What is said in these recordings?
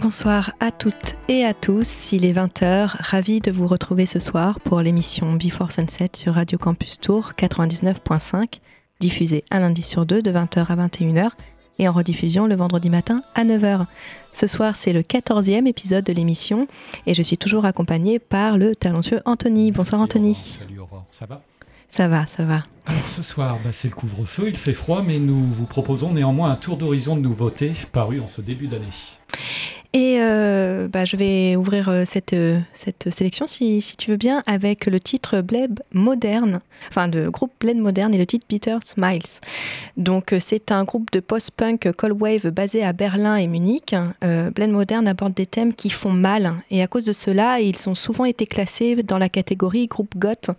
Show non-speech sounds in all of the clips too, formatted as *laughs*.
Bonsoir à toutes et à tous, il est 20h, ravi de vous retrouver ce soir pour l'émission Before Sunset sur Radio Campus Tour 99.5, diffusée un lundi sur deux de 20h à 21h et en rediffusion le vendredi matin à 9h. Ce soir, c'est le 14e épisode de l'émission et je suis toujours accompagnée par le talentueux Anthony. Bonsoir Anthony. Salut Aurore, ça va? Ça va, ça va. Alors ce soir, bah, c'est le couvre-feu, il fait froid, mais nous vous proposons néanmoins un tour d'horizon de nouveautés paru en ce début d'année. Et euh, bah, je vais ouvrir euh, cette, euh, cette sélection, si, si, tu veux bien, avec le titre Bled Moderne, enfin le groupe Bled Moderne et le titre Peter Smiles. Donc c'est un groupe de post-punk cold wave basé à Berlin et Munich. Euh, Bled Moderne aborde des thèmes qui font mal et à cause de cela, ils ont souvent été classés dans la catégorie groupe goth,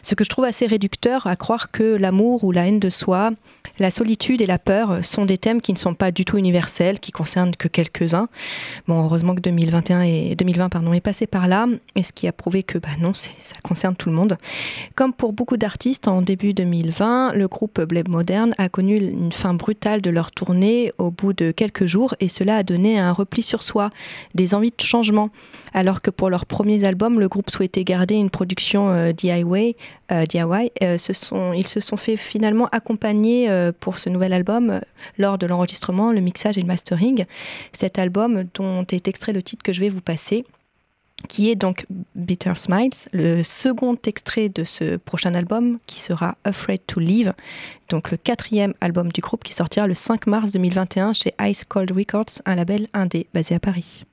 ce que je trouve assez réducteur à croire que l'amour ou la haine de soi, la solitude et la peur sont des thèmes qui ne sont pas du tout universels, qui concernent que quelques-uns. Bon, heureusement que 2021 et 2020 pardon, est passé par là, et ce qui a prouvé que bah non, ça concerne tout le monde. Comme pour beaucoup d'artistes, en début 2020, le groupe Bleb Modern a connu une fin brutale de leur tournée au bout de quelques jours, et cela a donné un repli sur soi, des envies de changement. Alors que pour leurs premiers albums, le groupe souhaitait garder une production euh, DIY, euh, DIY euh, ils se sont fait finalement accompagner pour ce nouvel album lors de l'enregistrement, le mixage et le mastering. Cet album dont est extrait le titre que je vais vous passer qui est donc Bitter Smiles, le second extrait de ce prochain album qui sera Afraid to Leave, donc le quatrième album du groupe qui sortira le 5 mars 2021 chez Ice Cold Records, un label indé basé à Paris.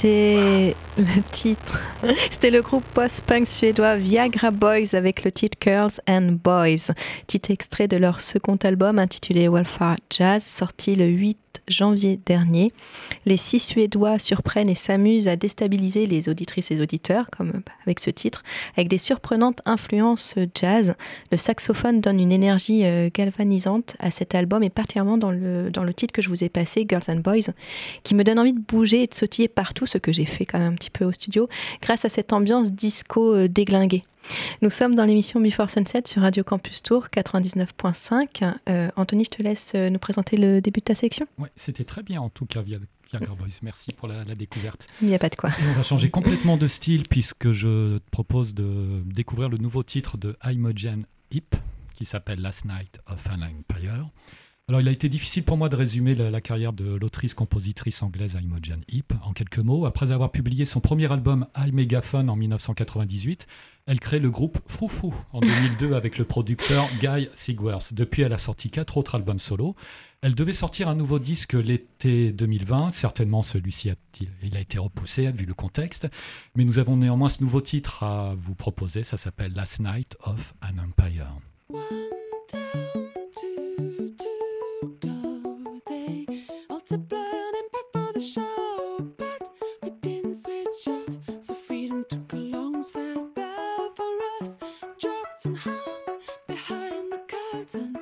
C'était le titre. *laughs* C'était le groupe post-punk suédois Viagra Boys avec le titre Girls and Boys. Titre extrait de leur second album intitulé Welfare Jazz, sorti le 8 janvier dernier. Les six Suédois surprennent et s'amusent à déstabiliser les auditrices et auditeurs, comme bah, avec ce titre, avec des surprenantes influences jazz. Le saxophone donne une énergie euh, galvanisante à cet album et particulièrement dans le, dans le titre que je vous ai passé, Girls and Boys, qui me donne envie de bouger et de sautiller partout, ce que j'ai fait quand même un petit peu au studio, grâce à cette ambiance disco euh, déglinguée. Nous sommes dans l'émission Before Sunset sur Radio Campus Tour 99.5. Euh, Anthony, je te laisse euh, nous présenter le début de ta sélection. Oui, c'était très bien en tout cas, via Boys. Merci pour la, découverte. Il n'y a pas de quoi. on va changer complètement de style puisque je te propose de découvrir le nouveau titre de Imogen Hip qui s'appelle Last Night of an Empire. Alors, il a été difficile pour moi de résumer la, carrière de l'autrice-compositrice anglaise Imogen Heap en quelques mots. Après avoir publié son premier album I Megaphone en 1998, elle crée le groupe Froufrou en 2002 avec le producteur Guy Sigworth. Depuis, elle a sorti quatre autres albums solo. Elle devait sortir un nouveau disque l'été 2020. Certainement, celui-ci a, il a été repoussé vu le contexte. Mais nous avons néanmoins ce nouveau titre à vous proposer. Ça s'appelle Last Night of an Empire. One down, two to They all to play on impact for the show, but we didn't switch off, so freedom took a long side bow for us. Dropped and hung behind the curtain,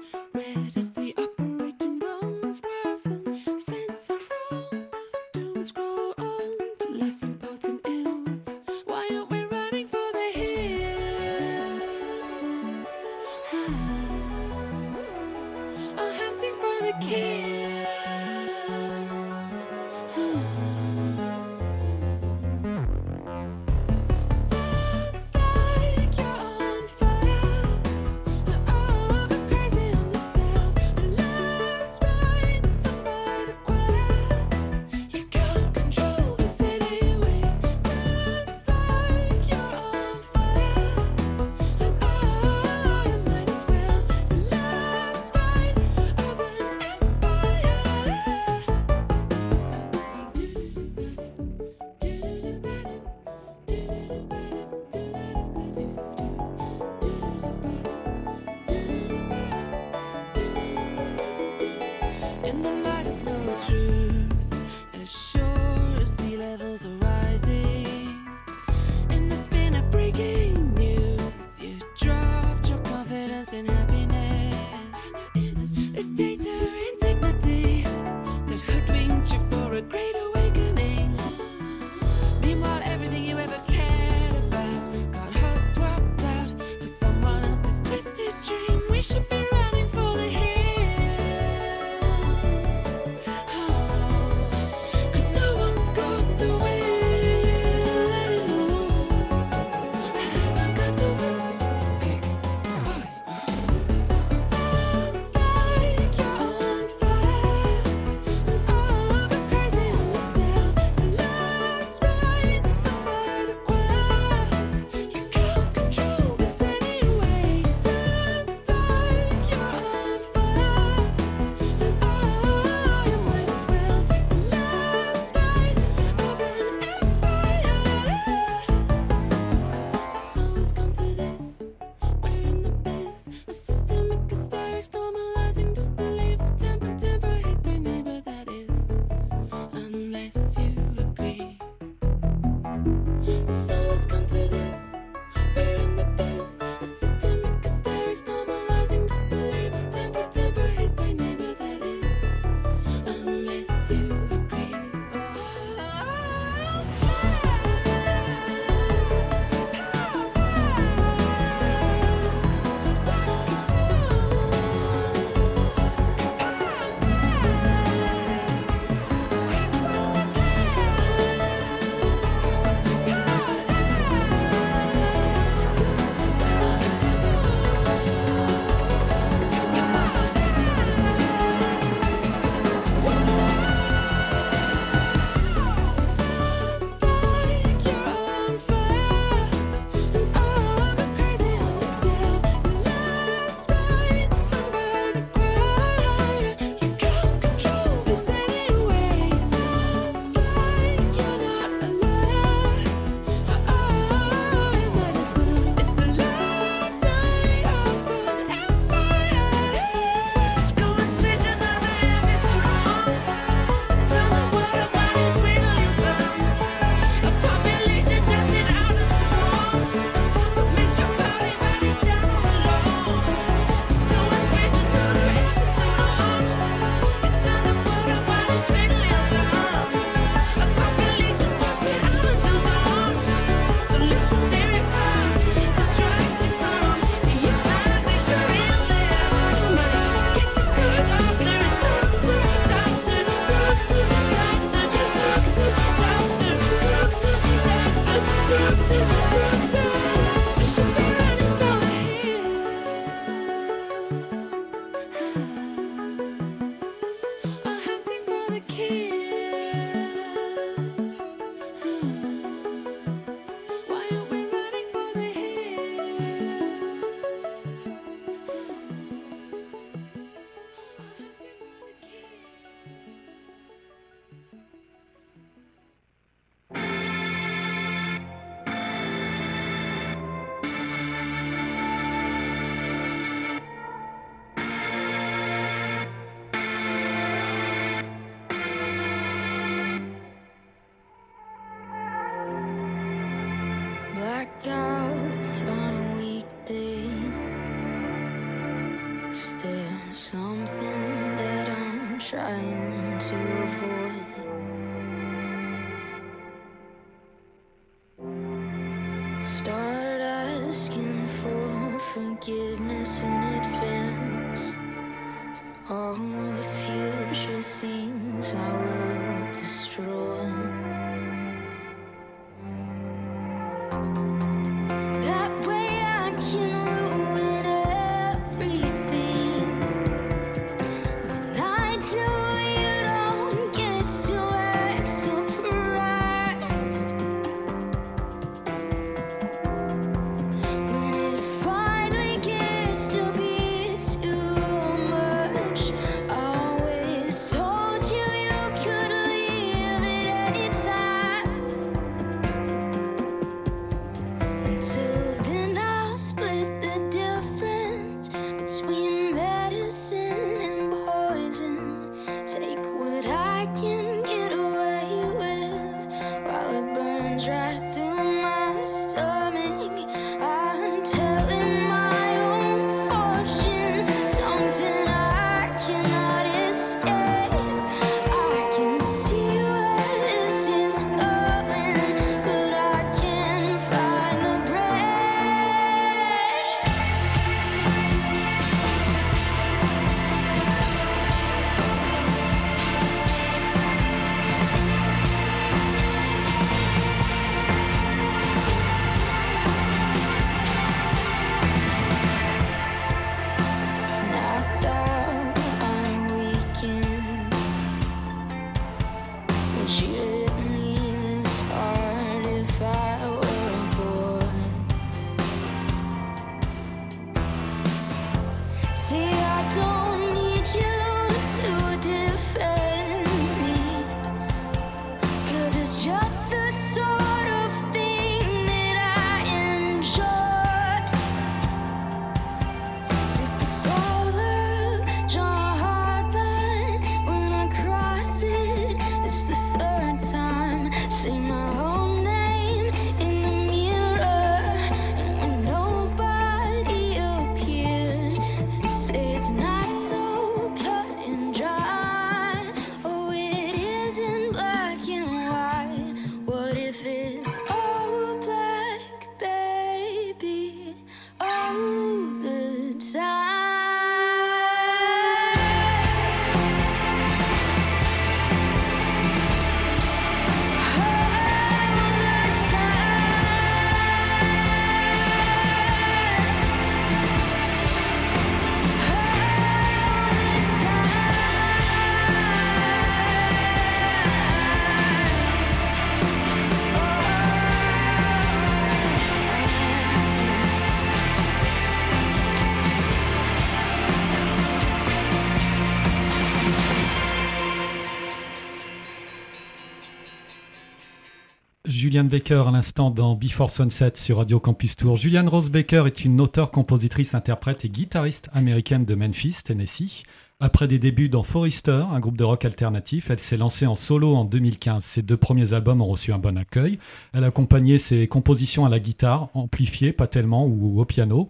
Julianne Baker à l'instant dans Before Sunset sur Radio Campus Tour. Julianne Rose Baker est une auteure, compositrice, interprète et guitariste américaine de Memphis, Tennessee. Après des débuts dans Forrester, un groupe de rock alternatif, elle s'est lancée en solo en 2015. Ses deux premiers albums ont reçu un bon accueil. Elle a accompagné ses compositions à la guitare, amplifiées, pas tellement, ou au piano.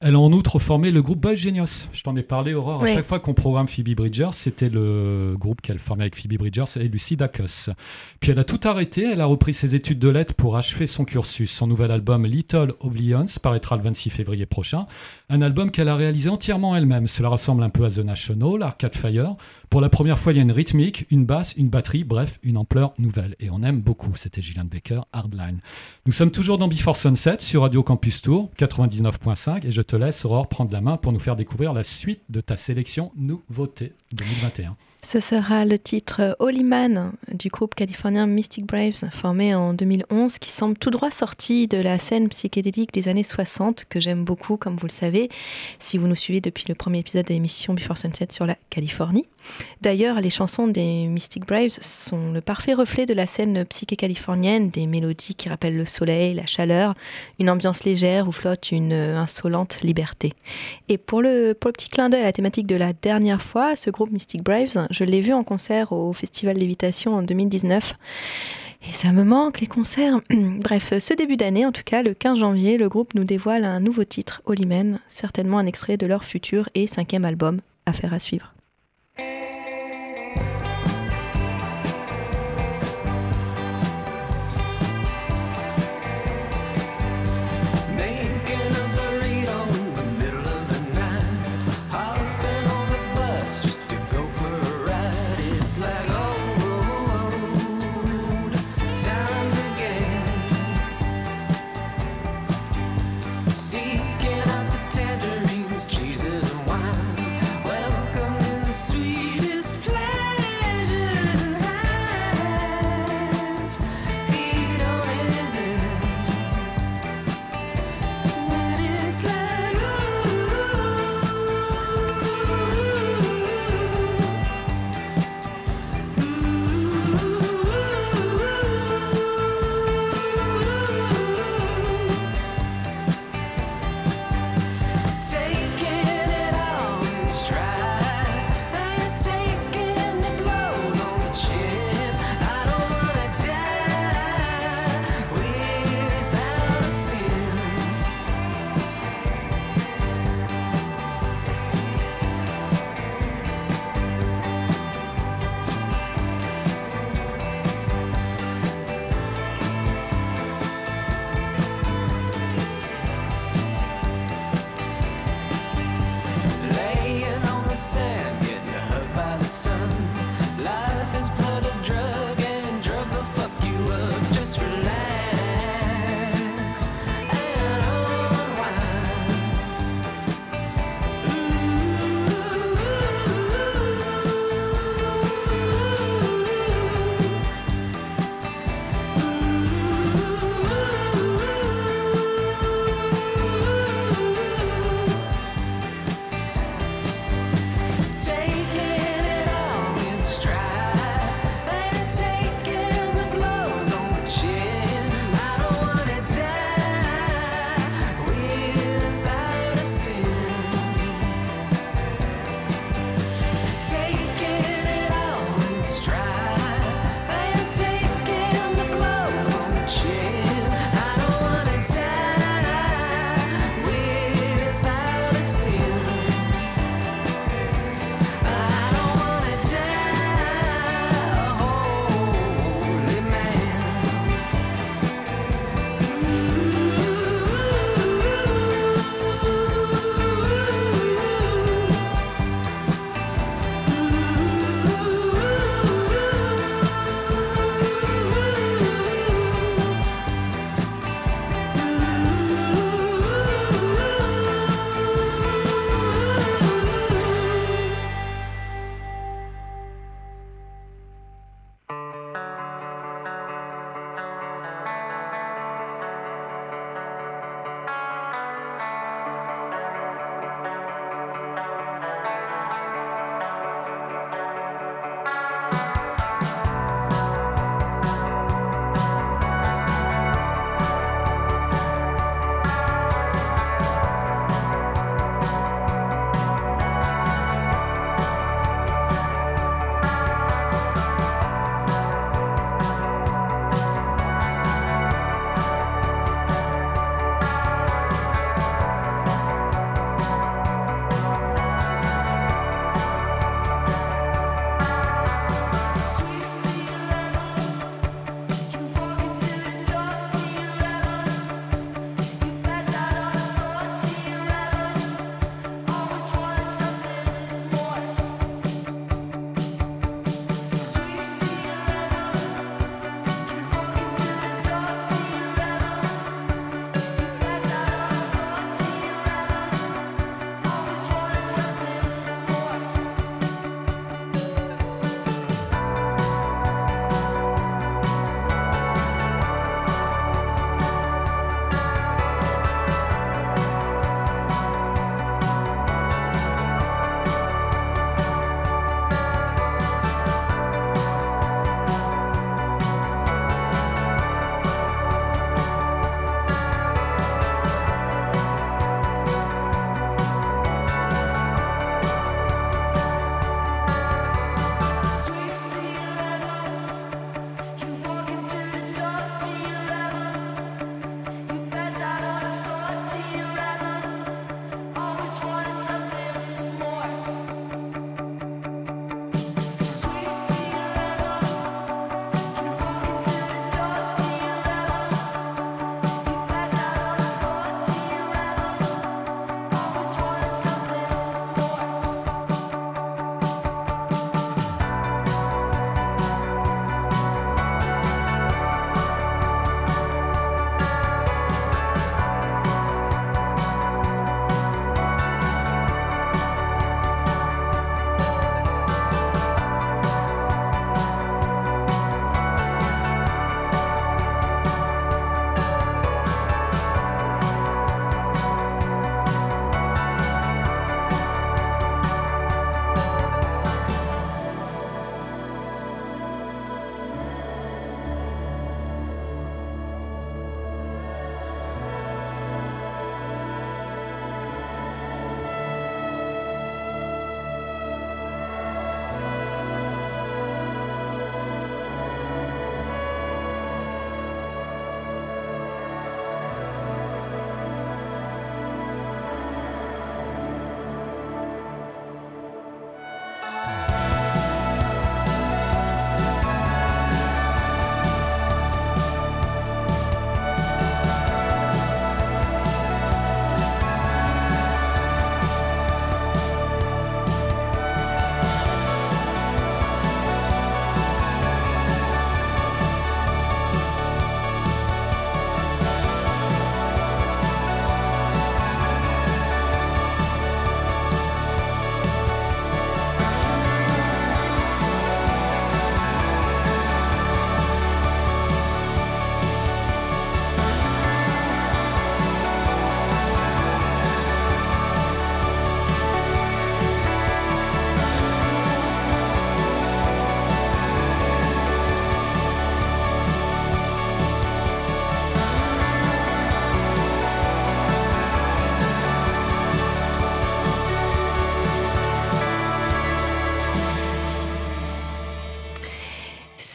Elle a en outre formé le groupe Boy Genius. Je t'en ai parlé, Aurore. Oui. À chaque fois qu'on programme Phoebe Bridgers, c'était le groupe qu'elle formait avec Phoebe Bridgers et Lucy Dacus. Puis elle a tout arrêté. Elle a repris ses études de lettres pour achever son cursus. Son nouvel album Little Oblivions paraîtra le 26 février prochain. Un album qu'elle a réalisé entièrement elle-même. Cela ressemble un peu à The National, Arcade Fire. Pour la première fois, il y a une rythmique, une basse, une batterie, bref, une ampleur nouvelle. Et on aime beaucoup. C'était Gillian Baker, Hardline. Nous sommes toujours dans Before Sunset sur Radio Campus Tour 99.5 et je te laisse, Aurore, prendre la main pour nous faire découvrir la suite de ta sélection Nouveauté 2021. Ce sera le titre Holy Man du groupe californien Mystic Braves, formé en 2011, qui semble tout droit sorti de la scène psychédélique des années 60, que j'aime beaucoup, comme vous le savez, si vous nous suivez depuis le premier épisode de l'émission Before Sunset sur la Californie. D'ailleurs, les chansons des Mystic Braves sont le parfait reflet de la scène psyché californienne, des mélodies qui rappellent le soleil, la chaleur, une ambiance légère où flotte une insolente liberté. Et pour le, pour le petit clin d'œil à la thématique de la dernière fois, ce groupe Mystic Braves, je l'ai vu en concert au Festival Lévitation en 2019. Et ça me manque, les concerts. *clears throat* Bref, ce début d'année, en tout cas, le 15 janvier, le groupe nous dévoile un nouveau titre, Men, certainement un extrait de leur futur et cinquième album, affaire à suivre.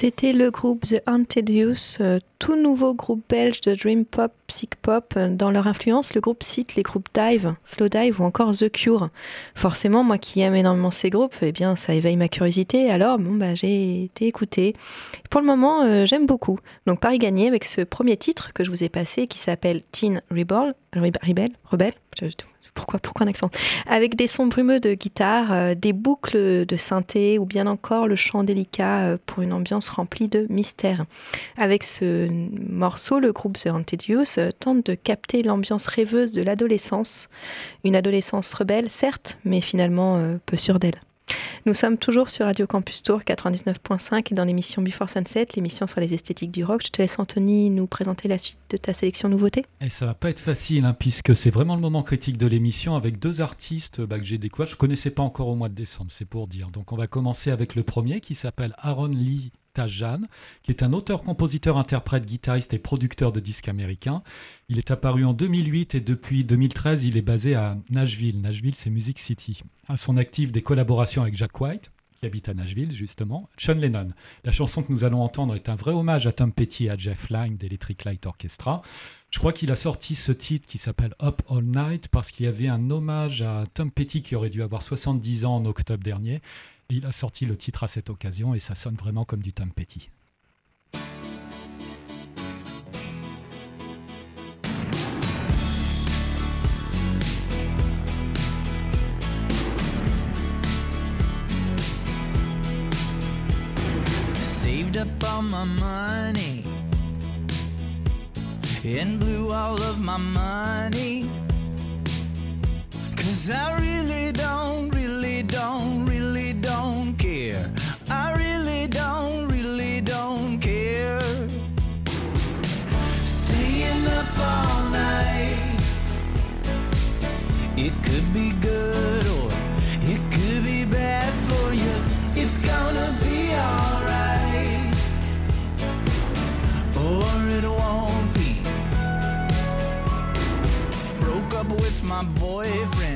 C'était le groupe The Youth, euh, tout nouveau groupe belge de dream pop, psych pop. Euh, Dans leur influence, le groupe cite les groupes Dive, Slow Dive ou encore The Cure. Forcément, moi qui aime énormément ces groupes, eh bien, ça éveille ma curiosité. Alors, bon, bah, j'ai été écoutée. Pour le moment, euh, j'aime beaucoup. Donc, Paris gagné avec ce premier titre que je vous ai passé qui s'appelle Teen Rebel. Rebe- Rebel pourquoi, pourquoi un accent? Avec des sons brumeux de guitare, euh, des boucles de synthé ou bien encore le chant délicat pour une ambiance remplie de mystère. Avec ce morceau, le groupe The Youth euh, tente de capter l'ambiance rêveuse de l'adolescence. Une adolescence rebelle, certes, mais finalement euh, peu sûre d'elle. Nous sommes toujours sur Radio Campus Tour 99.5 et dans l'émission Before Sunset, l'émission sur les esthétiques du rock. Je te laisse Anthony nous présenter la suite de ta sélection nouveauté. Et ça va pas être facile, hein, puisque c'est vraiment le moment critique de l'émission avec deux artistes bah, que j'ai découverts. Je connaissais pas encore au mois de décembre, c'est pour dire. Donc on va commencer avec le premier qui s'appelle Aaron Lee Tajan, qui est un auteur, compositeur, interprète, guitariste et producteur de disques américains. Il est apparu en 2008 et depuis 2013, il est basé à Nashville. Nashville, c'est Music City. À son actif, des collaborations avec Jack White, qui habite à Nashville, justement. Sean Lennon. La chanson que nous allons entendre est un vrai hommage à Tom Petty et à Jeff Lynne d'Electric Light Orchestra. Je crois qu'il a sorti ce titre qui s'appelle Up All Night parce qu'il y avait un hommage à Tom Petty qui aurait dû avoir 70 ans en octobre dernier. Il a sorti le titre à cette occasion et ça sonne vraiment comme du Tom Petty. Saved up all my money and blew all of my money. Cause I really don't, my boyfriend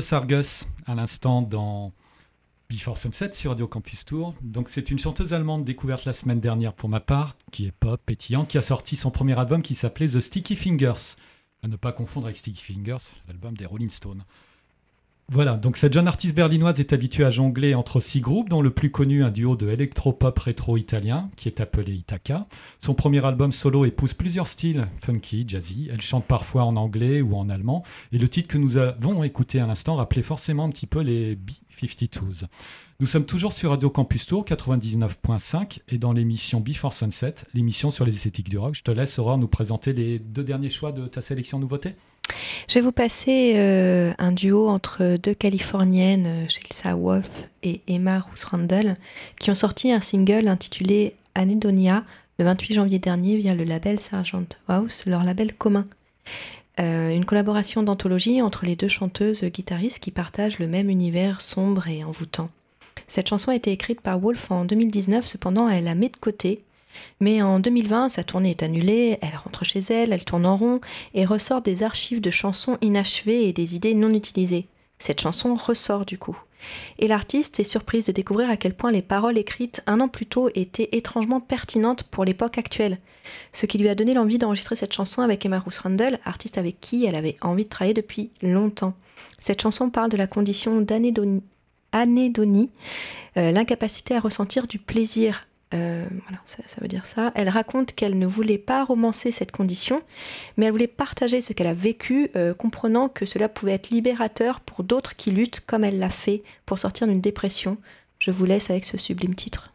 Sargus, à l'instant dans Before Sunset sur Radio Campus Tour. Donc c'est une chanteuse allemande découverte la semaine dernière pour ma part, qui est pop, pétillante, qui a sorti son premier album qui s'appelait The Sticky Fingers. À ne pas confondre avec Sticky Fingers, l'album des Rolling Stones. Voilà, donc cette jeune artiste berlinoise est habituée à jongler entre six groupes, dont le plus connu un duo de électropop rétro italien, qui est appelé Ithaca. Son premier album solo épouse plusieurs styles, funky, jazzy. Elle chante parfois en anglais ou en allemand. Et le titre que nous avons écouté à l'instant rappelait forcément un petit peu les B-52s. Nous sommes toujours sur Radio Campus Tour 99.5 et dans l'émission Before Sunset, l'émission sur les esthétiques du rock. Je te laisse, Aurore, nous présenter les deux derniers choix de ta sélection nouveauté. Je vais vous passer euh, un duo entre deux Californiennes, euh, Chelsea Wolf et Emma Roos Randall, qui ont sorti un single intitulé Anedonia le 28 janvier dernier via le label Sargent House, leur label commun. Euh, une collaboration d'anthologie entre les deux chanteuses guitaristes qui partagent le même univers sombre et envoûtant. Cette chanson a été écrite par Wolf en 2019, cependant elle la met de côté Mais en 2020, sa tournée est annulée, elle rentre chez elle, elle tourne en rond et ressort des archives de chansons inachevées et des idées non utilisées. Cette chanson ressort du coup. Et l'artiste est surprise de découvrir à quel point les paroles écrites un an plus tôt étaient étrangement pertinentes pour l'époque actuelle. Ce qui lui a donné l'envie d'enregistrer cette chanson avec Emma Ruth Rundle, artiste avec qui elle avait envie de travailler depuis longtemps. Cette chanson parle de la condition d'anédonie, anédonie, euh, l'incapacité à ressentir du plaisir. Euh, ça veut dire ça. Elle raconte qu'elle ne voulait pas romancer cette condition, mais elle voulait partager ce qu'elle a vécu, euh, comprenant que cela pouvait être libérateur pour d'autres qui luttent comme elle l'a fait pour sortir d'une dépression. Je vous laisse avec ce sublime titre.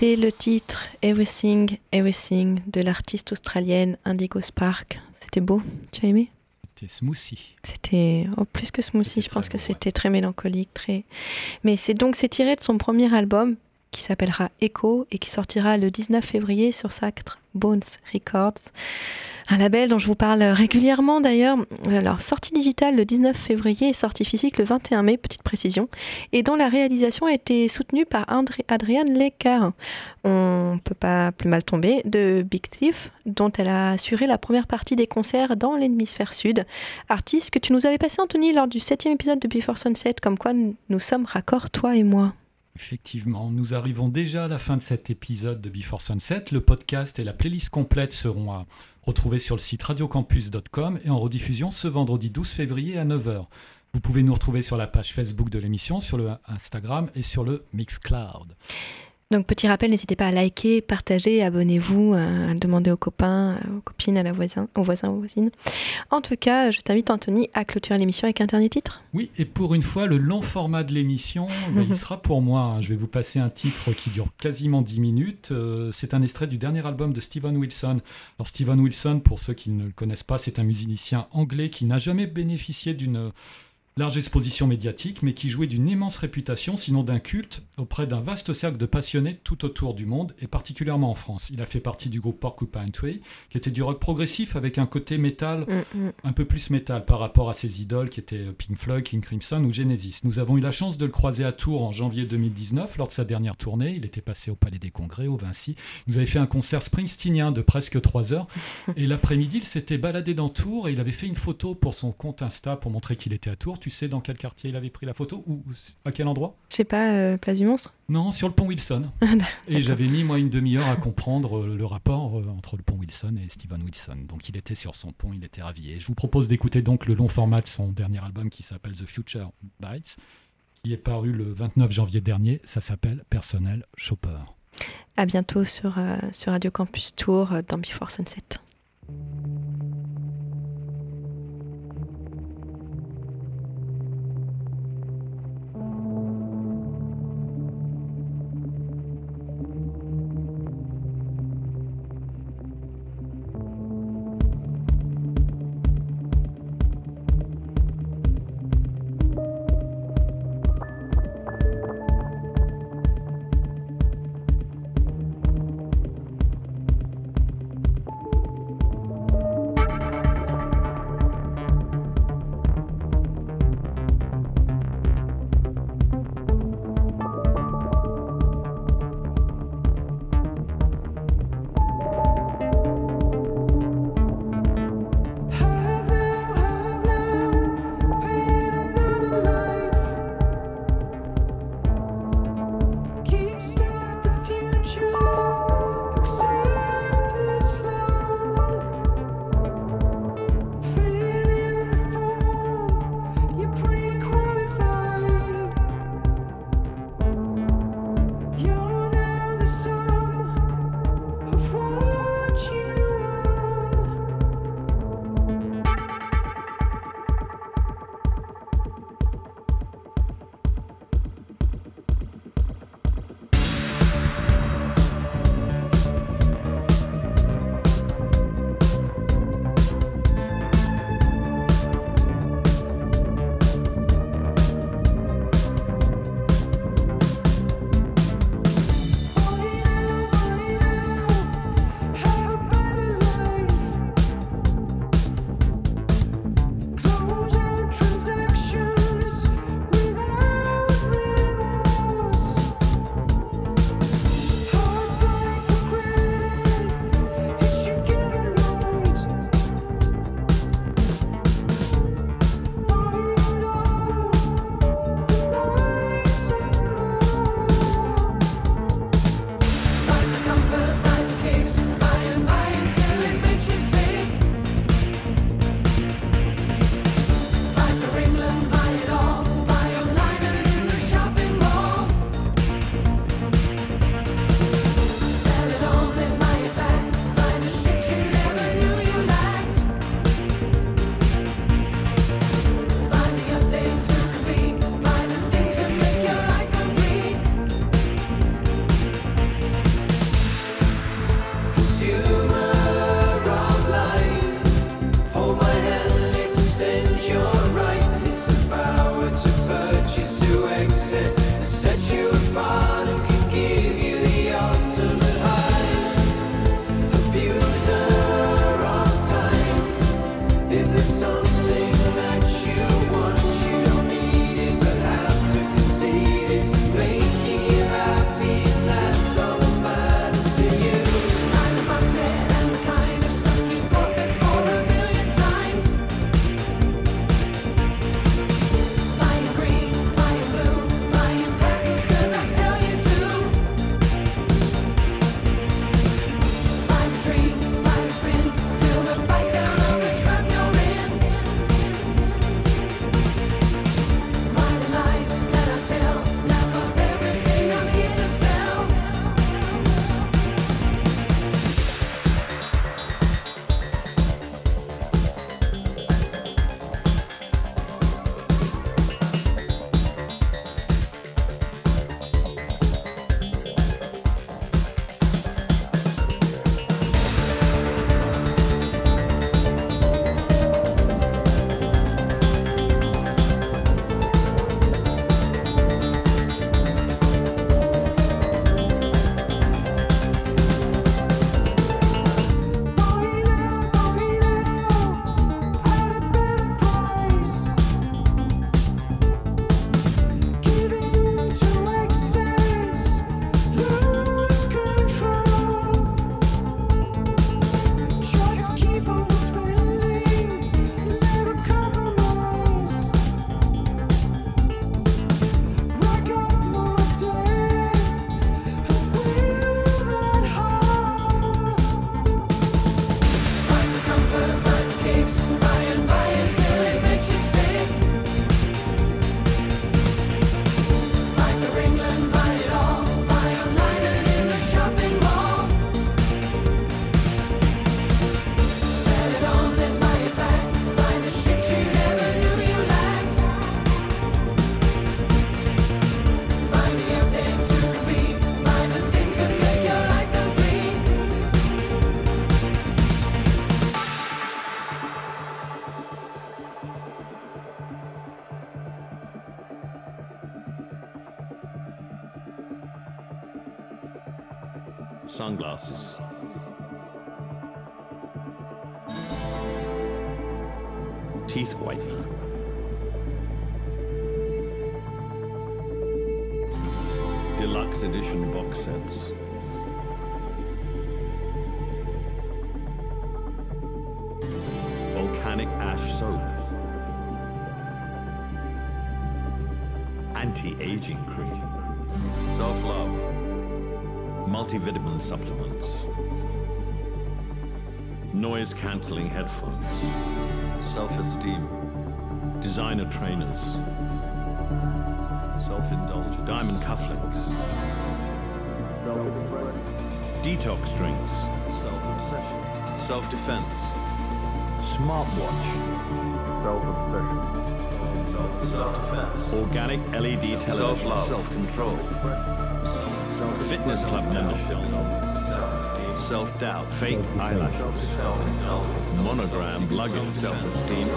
C'était le titre Everything, Everything de l'artiste australienne Indigo Spark. C'était beau, tu as aimé? C'était smoothie. C'était oh, plus que smoothie, je pense que ouais. c'était très mélancolique, très. Mais c'est donc c'est tiré de son premier album qui s'appellera Echo et qui sortira le 19 février sur Sacre Bones Records, un label dont je vous parle régulièrement d'ailleurs. Alors sortie digitale le 19 février et sortie physique le 21 mai, petite précision, et dont la réalisation a été soutenue par André Adrian Lecker. On peut pas plus mal tomber de Big Thief, dont elle a assuré la première partie des concerts dans l'hémisphère sud artiste que tu nous avais passé, Anthony, lors du septième épisode de Before Sunset, comme quoi nous sommes raccords, toi et moi. Effectivement, nous arrivons déjà à la fin de cet épisode de Before Sunset. Le podcast et la playlist complète seront à retrouver sur le site radiocampus.com et en rediffusion ce vendredi 12 février à 9h. Vous pouvez nous retrouver sur la page Facebook de l'émission, sur le Instagram et sur le Mixcloud. Donc, petit rappel, n'hésitez pas à liker, partager, abonnez-vous, à demander aux copains, aux copines, à la voisin, aux voisins, aux voisines. En tout cas, je t'invite, Anthony, à clôturer l'émission avec un dernier titre. Oui, et pour une fois, le long format de l'émission, *laughs* ben, il sera pour moi. hein. Je vais vous passer un titre qui dure quasiment 10 minutes. Euh, c'est un extrait du dernier album de Steven Wilson. Alors Steven Wilson, pour ceux qui ne le connaissent pas, c'est un musicien anglais qui n'a jamais bénéficié d'une large exposition médiatique, mais qui jouait d'une immense réputation, sinon d'un culte, auprès d'un vaste cercle de passionnés tout autour du monde, et particulièrement en France. Il a fait partie du groupe Porcupine Tree, qui était du rock progressif avec un côté métal un peu plus métal par rapport à ses idoles qui étaient Pink Floyd, King Crimson ou Genesis. Nous avons eu la chance de le croiser à Tours en janvier 2019 lors de sa dernière tournée. Il était passé au Palais des Congrès, au Vinci. Il nous avait fait un concert springsteenien de presque 3 heures. *laughs* Et l'après-midi, il s'était baladé dans Tours et il avait fait une photo pour son compte Insta pour montrer qu'il était à Tours. Tu sais dans quel quartier il avait pris la photo ou à quel endroit Je sais pas, euh, Place du Monstre Non, sur le pont Wilson. *laughs* Et j'avais mis moi une demi-heure à comprendre euh, le rapport euh, entre le pont Wilson et Steven Wilson. Donc il était sur son pont, il était ravi. Et je vous propose d'écouter donc le long format de son dernier album qui s'appelle The Future Bites, qui est paru le 29 janvier dernier. Ça s'appelle Personnel Shopper. À bientôt sur, euh, sur Radio Campus Tour dans Before Sunset. anti-aging cream, self-love, multivitamin supplements, noise-canceling headphones, self-esteem, designer trainers, self-indulgence, diamond cufflinks, detox drinks, self-obsession, self-defense, smartwatch, self-obsession Self-defense. Organic LED television. Self-love. Self-control. Self Fitness club membership. Self-doubt. Fake eyelashes. Self-indulgence. Monogram luggage. Self-esteem.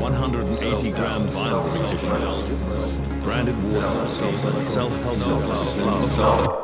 180 gram vinyl fictitious. Branded water. Self-help. Self-love.